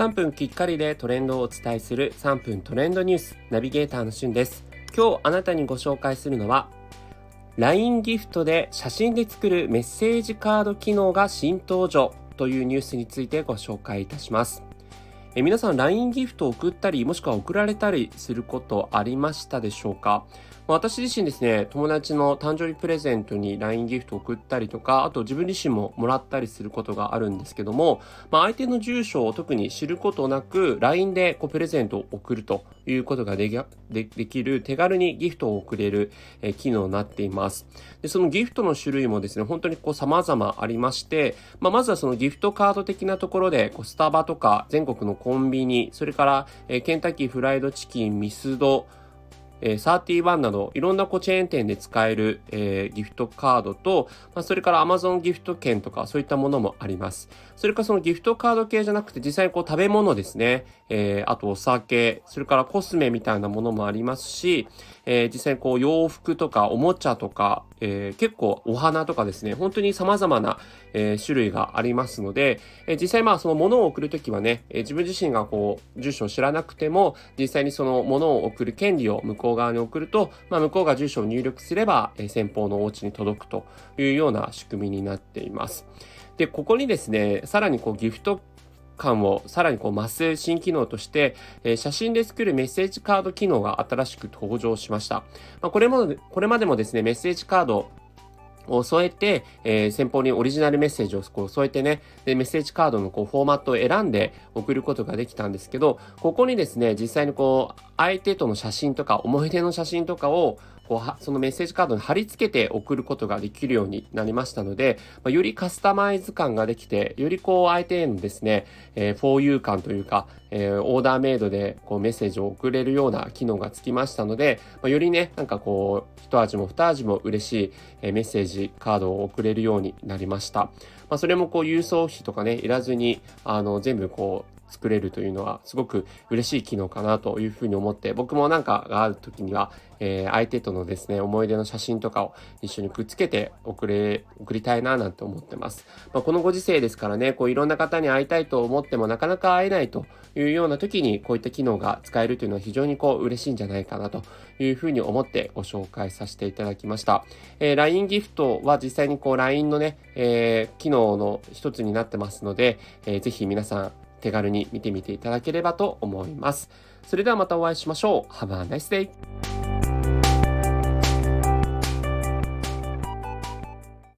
3分きっかりでトレンドをお伝えする3分トレンドニュースナビゲーターのしゅんです。今日あなたにご紹介するのは LINE ギフトで写真で作るメッセージカード機能が新登場というニュースについてご紹介いたします。え皆さん LINE ギフトを送ったりもしくは送られたりすることありましたでしょうか？私自身ですね、友達の誕生日プレゼントに LINE ギフト送ったりとか、あと自分自身ももらったりすることがあるんですけども、まあ、相手の住所を特に知ることなく、LINE でこうプレゼントを送るということができでできる手軽にギフトを送れる、え機能になっています。で、そのギフトの種類もですね、本当にこう様々ありまして、まあ、まずはそのギフトカード的なところで、こうスタバとか全国のコンビニ、それから、えケンタッキーフライドチキン、ミスド、えー、31などいろんなこうチェーン店で使える、えー、ギフトカードと、まあ、それから Amazon ギフト券とかそういったものもあります。それからそのギフトカード系じゃなくて実際にこう食べ物ですね、えー、あとお酒、それからコスメみたいなものもありますし、えー、実際にこう洋服とかおもちゃとか、えー、結構お花とかですね、本当に様々な、えー、種類がありますので、えー、実際まあその物を送るときはね、えー、自分自身がこう住所を知らなくても、実際にその物を送る権利を向こう側に送ると、まあ向こうが住所を入力すれば、え、先方のお家に届くというような仕組みになっています。で、ここにですね、さらにこうギフト感をさらにこう増す新機能として、え、写真で作るメッセージカード機能が新しく登場しました。ま、これも、これまでもですね、メッセージカードを添えて、えー、先方にオリジナルメッセージをこう添えてね、で、メッセージカードのこうフォーマットを選んで送ることができたんですけど、ここにですね、実際にこう、相手との写真とか、思い出の写真とかをこうそのメッセージカードに貼り付けて送ることができるようになりましたので、まあ、よりカスタマイズ感ができて、よりこう相手へのですね、えー、for you 感というか、えー、オーダーメイドでこうメッセージを送れるような機能がつきましたので、まあ、よりね、なんかこう、一味も二味も嬉しい、えー、メッセージカードを送れるようになりました。まあ、それもこう郵送費とかね、いらずに、あの、全部こう、作れるというのはすごく嬉しい機能かなというふうに思って僕もなんかがある時には、えー、相手とのですね思い出の写真とかを一緒にくっつけて送れ送りたいななんて思ってます、まあ、このご時世ですからねこういろんな方に会いたいと思ってもなかなか会えないというような時にこういった機能が使えるというのは非常にこう嬉しいんじゃないかなというふうに思ってご紹介させていただきました、えー、LINE ギフトは実際にこう LINE のね、えー、機能の一つになってますので、えー、ぜひ皆さん手軽に見てみていただければと思います。それではまたお会いしましょう。Have a nice day!